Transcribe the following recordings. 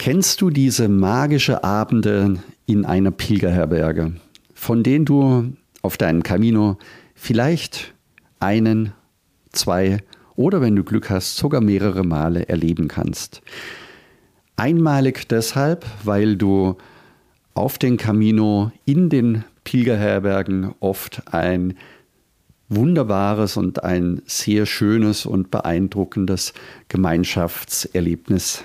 Kennst du diese magische Abende in einer Pilgerherberge, von denen du auf deinem Camino vielleicht einen, zwei oder wenn du Glück hast, sogar mehrere Male erleben kannst? Einmalig deshalb, weil du auf den Camino in den Pilgerherbergen oft ein wunderbares und ein sehr schönes und beeindruckendes Gemeinschaftserlebnis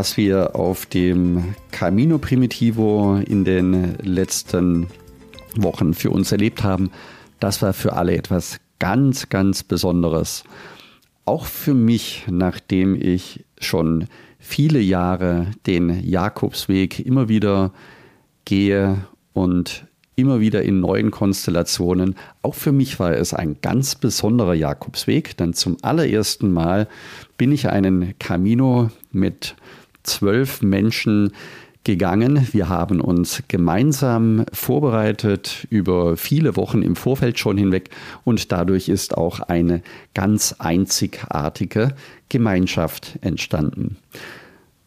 Was wir auf dem Camino Primitivo in den letzten Wochen für uns erlebt haben, das war für alle etwas ganz, ganz Besonderes. Auch für mich, nachdem ich schon viele Jahre den Jakobsweg immer wieder gehe und immer wieder in neuen Konstellationen. Auch für mich war es ein ganz besonderer Jakobsweg, denn zum allerersten Mal bin ich einen Camino mit zwölf Menschen gegangen. Wir haben uns gemeinsam vorbereitet über viele Wochen im Vorfeld schon hinweg und dadurch ist auch eine ganz einzigartige Gemeinschaft entstanden.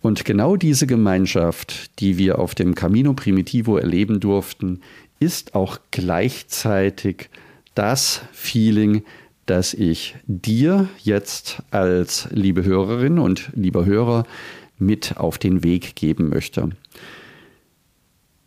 Und genau diese Gemeinschaft, die wir auf dem Camino Primitivo erleben durften, ist auch gleichzeitig das Feeling, das ich dir jetzt als liebe Hörerin und lieber Hörer mit auf den Weg geben möchte.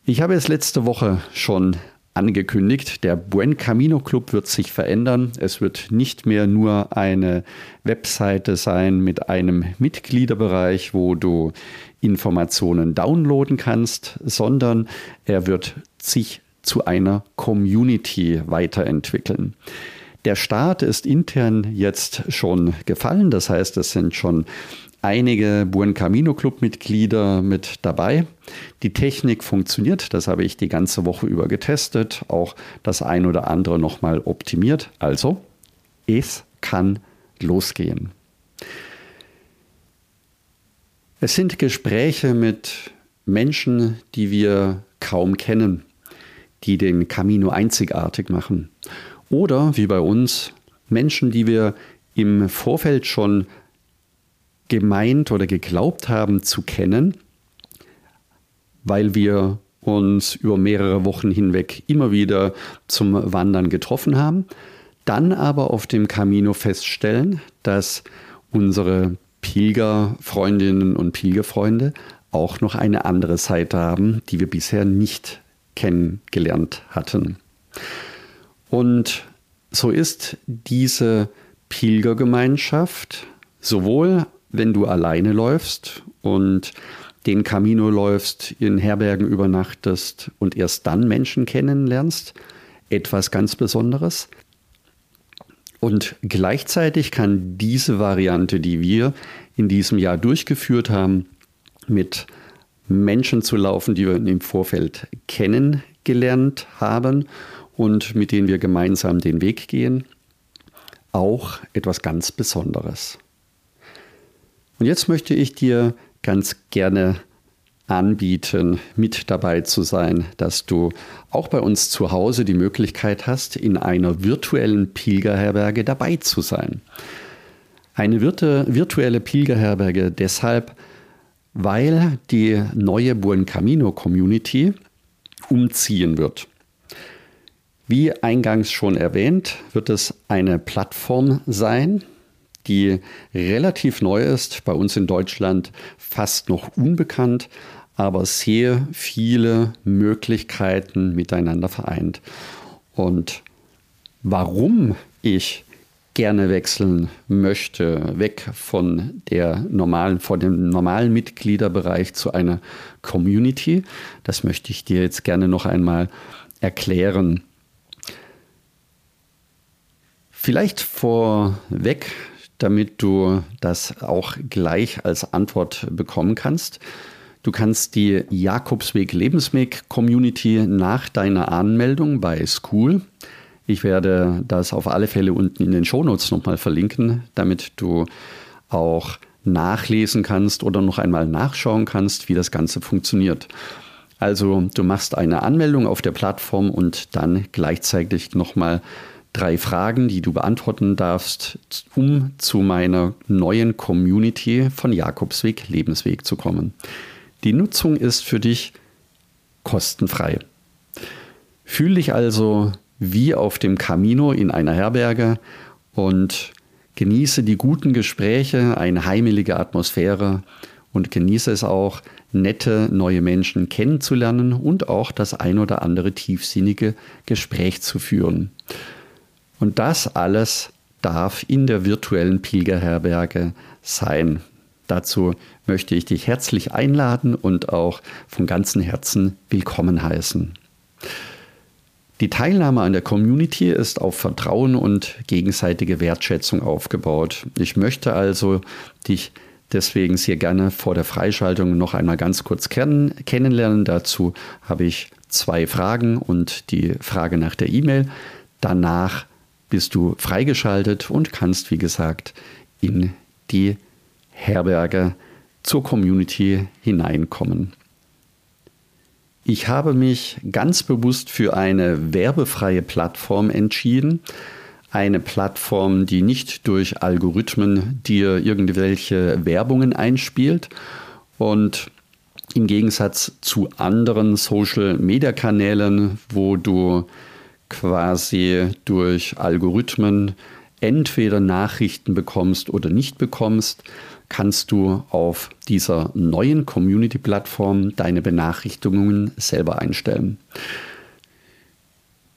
Ich habe es letzte Woche schon angekündigt, der Buen Camino Club wird sich verändern. Es wird nicht mehr nur eine Webseite sein mit einem Mitgliederbereich, wo du Informationen downloaden kannst, sondern er wird sich zu einer Community weiterentwickeln. Der Start ist intern jetzt schon gefallen, das heißt, es sind schon einige Buen Camino Club Mitglieder mit dabei. Die Technik funktioniert, das habe ich die ganze Woche über getestet, auch das ein oder andere nochmal optimiert. Also, es kann losgehen. Es sind Gespräche mit Menschen, die wir kaum kennen, die den Camino einzigartig machen. Oder wie bei uns Menschen, die wir im Vorfeld schon gemeint oder geglaubt haben zu kennen, weil wir uns über mehrere Wochen hinweg immer wieder zum Wandern getroffen haben, dann aber auf dem Camino feststellen, dass unsere Pilgerfreundinnen und Pilgerfreunde auch noch eine andere Seite haben, die wir bisher nicht kennengelernt hatten. Und so ist diese Pilgergemeinschaft sowohl wenn du alleine läufst und den Camino läufst, in Herbergen übernachtest und erst dann Menschen kennenlernst, etwas ganz Besonderes. Und gleichzeitig kann diese Variante, die wir in diesem Jahr durchgeführt haben, mit Menschen zu laufen, die wir im Vorfeld kennengelernt haben und mit denen wir gemeinsam den Weg gehen, auch etwas ganz Besonderes. Und jetzt möchte ich dir ganz gerne anbieten, mit dabei zu sein, dass du auch bei uns zu Hause die Möglichkeit hast, in einer virtuellen Pilgerherberge dabei zu sein. Eine virtuelle Pilgerherberge deshalb, weil die neue Buen Camino Community umziehen wird. Wie eingangs schon erwähnt, wird es eine Plattform sein, die relativ neu ist, bei uns in Deutschland fast noch unbekannt, aber sehr viele Möglichkeiten miteinander vereint. Und warum ich gerne wechseln möchte, weg von der normalen, von dem normalen Mitgliederbereich zu einer Community, das möchte ich dir jetzt gerne noch einmal erklären. Vielleicht vorweg, damit du das auch gleich als Antwort bekommen kannst. Du kannst die Jakobsweg Lebensweg Community nach deiner Anmeldung bei School. Ich werde das auf alle Fälle unten in den Shownotes nochmal verlinken, damit du auch nachlesen kannst oder noch einmal nachschauen kannst, wie das Ganze funktioniert. Also du machst eine Anmeldung auf der Plattform und dann gleichzeitig nochmal drei Fragen, die du beantworten darfst, um zu meiner neuen Community von Jakobsweg Lebensweg zu kommen. Die Nutzung ist für dich kostenfrei. Fühl dich also wie auf dem Camino in einer Herberge und genieße die guten Gespräche, eine heimelige Atmosphäre und genieße es auch, nette neue Menschen kennenzulernen und auch das ein oder andere tiefsinnige Gespräch zu führen. Und das alles darf in der virtuellen Pilgerherberge sein. Dazu möchte ich dich herzlich einladen und auch von ganzem Herzen willkommen heißen. Die Teilnahme an der Community ist auf Vertrauen und gegenseitige Wertschätzung aufgebaut. Ich möchte also dich deswegen sehr gerne vor der Freischaltung noch einmal ganz kurz kennen, kennenlernen. Dazu habe ich zwei Fragen und die Frage nach der E-Mail. Danach bist du freigeschaltet und kannst, wie gesagt, in die Herberge zur Community hineinkommen. Ich habe mich ganz bewusst für eine werbefreie Plattform entschieden. Eine Plattform, die nicht durch Algorithmen dir irgendwelche Werbungen einspielt und im Gegensatz zu anderen Social-Media-Kanälen, wo du quasi durch Algorithmen entweder Nachrichten bekommst oder nicht bekommst, kannst du auf dieser neuen Community-Plattform deine Benachrichtigungen selber einstellen.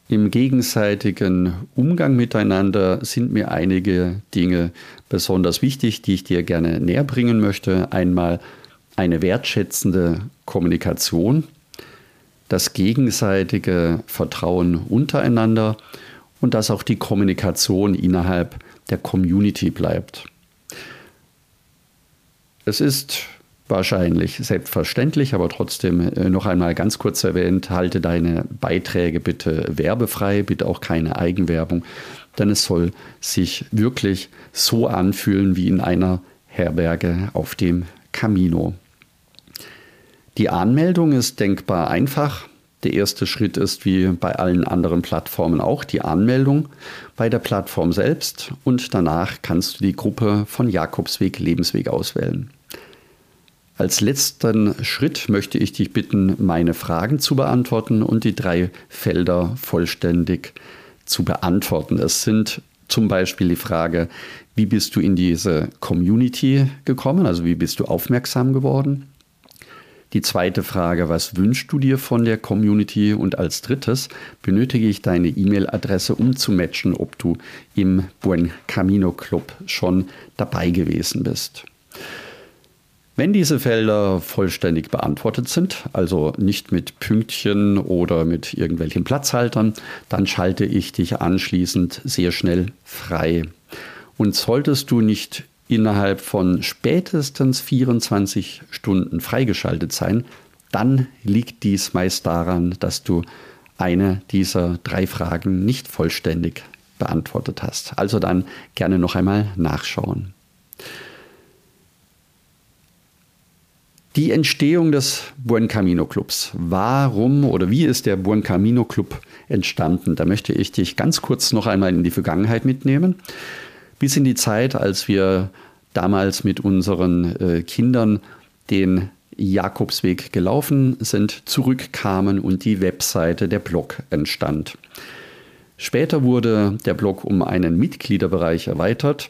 Im gegenseitigen Umgang miteinander sind mir einige Dinge besonders wichtig, die ich dir gerne näher bringen möchte. Einmal eine wertschätzende Kommunikation, das gegenseitige Vertrauen untereinander und dass auch die Kommunikation innerhalb der Community bleibt. Es ist wahrscheinlich selbstverständlich, aber trotzdem äh, noch einmal ganz kurz erwähnt, halte deine Beiträge bitte werbefrei, bitte auch keine Eigenwerbung, denn es soll sich wirklich so anfühlen wie in einer Herberge auf dem Camino. Die Anmeldung ist denkbar einfach. Der erste Schritt ist wie bei allen anderen Plattformen auch die Anmeldung bei der Plattform selbst und danach kannst du die Gruppe von Jakobsweg Lebensweg auswählen. Als letzten Schritt möchte ich dich bitten, meine Fragen zu beantworten und die drei Felder vollständig zu beantworten. Es sind zum Beispiel die Frage, wie bist du in diese Community gekommen, also wie bist du aufmerksam geworden? Die zweite Frage, was wünschst du dir von der Community? Und als drittes benötige ich deine E-Mail-Adresse, um zu matchen, ob du im Buen Camino Club schon dabei gewesen bist. Wenn diese Felder vollständig beantwortet sind, also nicht mit Pünktchen oder mit irgendwelchen Platzhaltern, dann schalte ich dich anschließend sehr schnell frei. Und solltest du nicht innerhalb von spätestens 24 Stunden freigeschaltet sein, dann liegt dies meist daran, dass du eine dieser drei Fragen nicht vollständig beantwortet hast. Also dann gerne noch einmal nachschauen. Die Entstehung des Buen Camino Clubs. Warum oder wie ist der Buen Camino Club entstanden? Da möchte ich dich ganz kurz noch einmal in die Vergangenheit mitnehmen. Bis in die Zeit, als wir damals mit unseren äh, Kindern den Jakobsweg gelaufen sind, zurückkamen und die Webseite, der Blog entstand. Später wurde der Blog um einen Mitgliederbereich erweitert,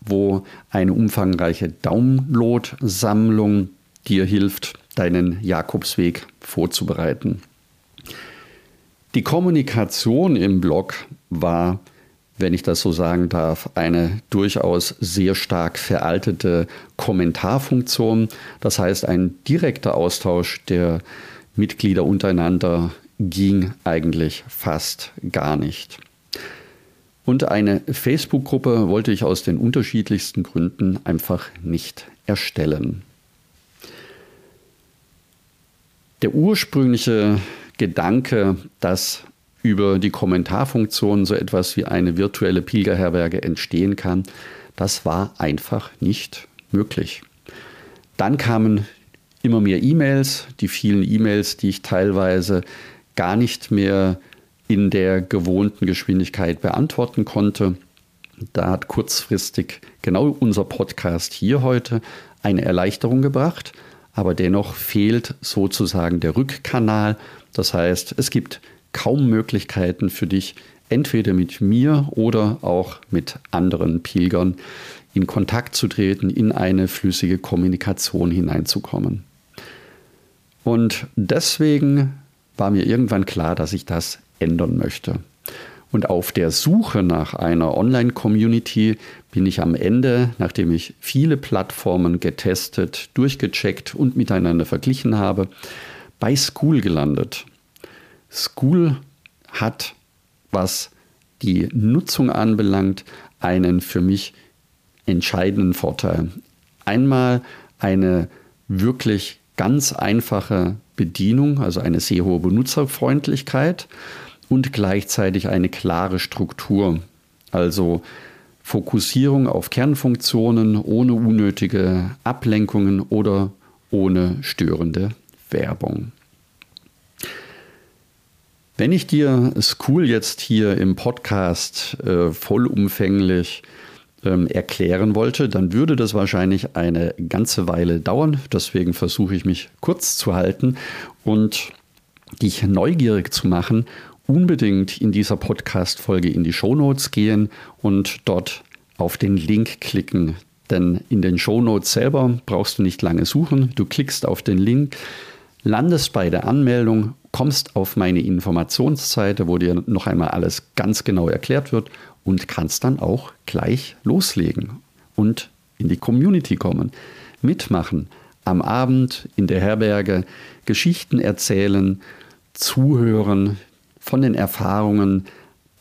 wo eine umfangreiche Download-Sammlung dir hilft, deinen Jakobsweg vorzubereiten. Die Kommunikation im Blog war, wenn ich das so sagen darf, eine durchaus sehr stark veraltete Kommentarfunktion. Das heißt, ein direkter Austausch der Mitglieder untereinander ging eigentlich fast gar nicht. Und eine Facebook-Gruppe wollte ich aus den unterschiedlichsten Gründen einfach nicht erstellen. Der ursprüngliche Gedanke, dass über die Kommentarfunktion so etwas wie eine virtuelle Pilgerherberge entstehen kann, das war einfach nicht möglich. Dann kamen immer mehr E-Mails, die vielen E-Mails, die ich teilweise gar nicht mehr in der gewohnten Geschwindigkeit beantworten konnte. Da hat kurzfristig genau unser Podcast hier heute eine Erleichterung gebracht, aber dennoch fehlt sozusagen der Rückkanal. Das heißt, es gibt kaum Möglichkeiten für dich, entweder mit mir oder auch mit anderen Pilgern in Kontakt zu treten, in eine flüssige Kommunikation hineinzukommen. Und deswegen war mir irgendwann klar, dass ich das ändern möchte. Und auf der Suche nach einer Online-Community bin ich am Ende, nachdem ich viele Plattformen getestet, durchgecheckt und miteinander verglichen habe, bei School gelandet. School hat, was die Nutzung anbelangt, einen für mich entscheidenden Vorteil. Einmal eine wirklich ganz einfache Bedienung, also eine sehr hohe Benutzerfreundlichkeit und gleichzeitig eine klare Struktur. Also Fokussierung auf Kernfunktionen ohne unnötige Ablenkungen oder ohne störende Werbung. Wenn ich dir School jetzt hier im Podcast äh, vollumfänglich ähm, erklären wollte, dann würde das wahrscheinlich eine ganze Weile dauern. Deswegen versuche ich mich kurz zu halten und dich neugierig zu machen, unbedingt in dieser Podcast-Folge in die Shownotes gehen und dort auf den Link klicken. Denn in den Shownotes selber brauchst du nicht lange suchen. Du klickst auf den Link, landest bei der Anmeldung, kommst auf meine Informationsseite, wo dir noch einmal alles ganz genau erklärt wird und kannst dann auch gleich loslegen und in die Community kommen, mitmachen, am Abend in der Herberge Geschichten erzählen, zuhören, von den Erfahrungen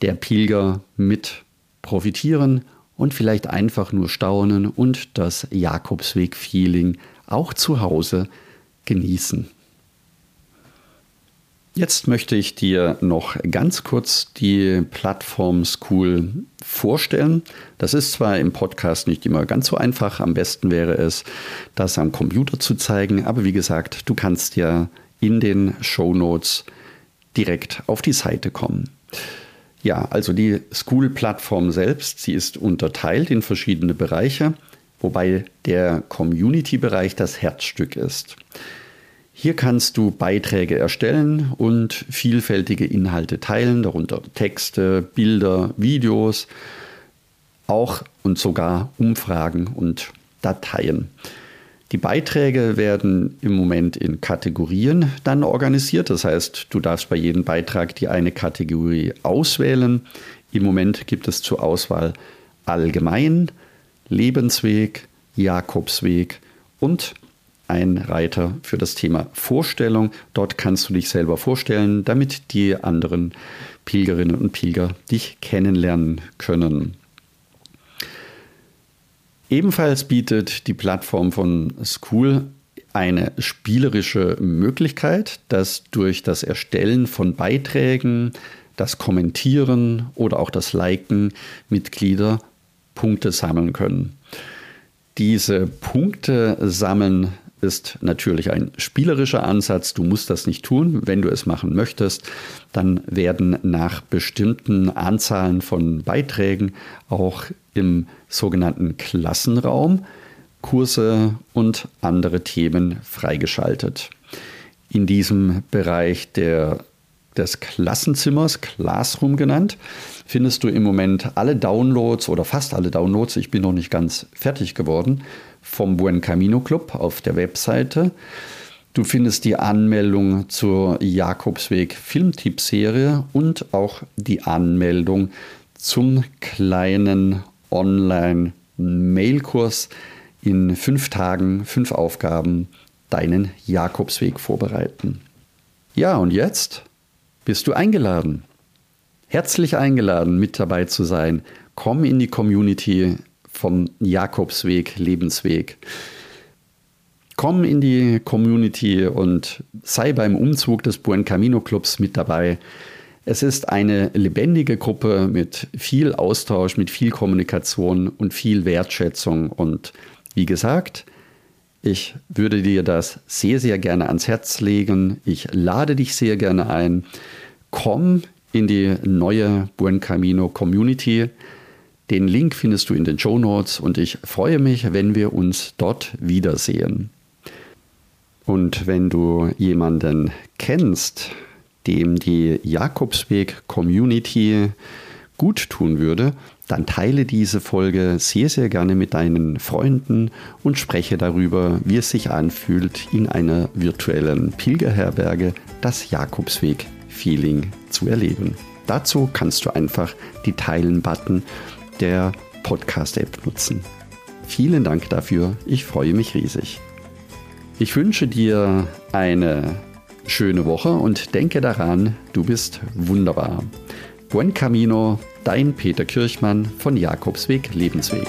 der Pilger mit profitieren und vielleicht einfach nur staunen und das Jakobsweg-Feeling auch zu Hause genießen. Jetzt möchte ich dir noch ganz kurz die Plattform School vorstellen. Das ist zwar im Podcast nicht immer ganz so einfach, am besten wäre es, das am Computer zu zeigen, aber wie gesagt, du kannst ja in den Show Notes direkt auf die Seite kommen. Ja, also die School-Plattform selbst, sie ist unterteilt in verschiedene Bereiche, wobei der Community-Bereich das Herzstück ist. Hier kannst du Beiträge erstellen und vielfältige Inhalte teilen, darunter Texte, Bilder, Videos, auch und sogar Umfragen und Dateien. Die Beiträge werden im Moment in Kategorien dann organisiert. Das heißt, du darfst bei jedem Beitrag die eine Kategorie auswählen. Im Moment gibt es zur Auswahl Allgemein, Lebensweg, Jakobsweg und ein Reiter für das Thema Vorstellung. Dort kannst du dich selber vorstellen, damit die anderen Pilgerinnen und Pilger dich kennenlernen können. Ebenfalls bietet die Plattform von School eine spielerische Möglichkeit, dass durch das Erstellen von Beiträgen, das Kommentieren oder auch das Liken Mitglieder Punkte sammeln können. Diese Punkte sammeln ist natürlich ein spielerischer Ansatz. Du musst das nicht tun. Wenn du es machen möchtest, dann werden nach bestimmten Anzahlen von Beiträgen auch im sogenannten Klassenraum Kurse und andere Themen freigeschaltet. In diesem Bereich der, des Klassenzimmers, Classroom genannt, findest du im Moment alle Downloads oder fast alle Downloads, ich bin noch nicht ganz fertig geworden, vom Buen Camino Club auf der Webseite. Du findest die Anmeldung zur Jakobsweg Filmtippserie und auch die Anmeldung zum kleinen Online-Mailkurs in fünf Tagen, fünf Aufgaben deinen Jakobsweg vorbereiten. Ja, und jetzt bist du eingeladen. herzlich eingeladen, mit dabei zu sein. Komm in die Community vom Jakobsweg, Lebensweg. Komm in die Community und sei beim Umzug des Buen Camino Clubs mit dabei. Es ist eine lebendige Gruppe mit viel Austausch, mit viel Kommunikation und viel Wertschätzung. Und wie gesagt, ich würde dir das sehr, sehr gerne ans Herz legen. Ich lade dich sehr gerne ein. Komm in die neue Buen Camino Community. Den Link findest du in den Show Notes und ich freue mich, wenn wir uns dort wiedersehen. Und wenn du jemanden kennst, dem die Jakobsweg Community gut tun würde, dann teile diese Folge sehr, sehr gerne mit deinen Freunden und spreche darüber, wie es sich anfühlt, in einer virtuellen Pilgerherberge das Jakobsweg-Feeling zu erleben. Dazu kannst du einfach die Teilen-Button der Podcast-App nutzen. Vielen Dank dafür, ich freue mich riesig. Ich wünsche dir eine schöne Woche und denke daran, du bist wunderbar. Buen Camino, dein Peter Kirchmann von Jakobsweg Lebensweg.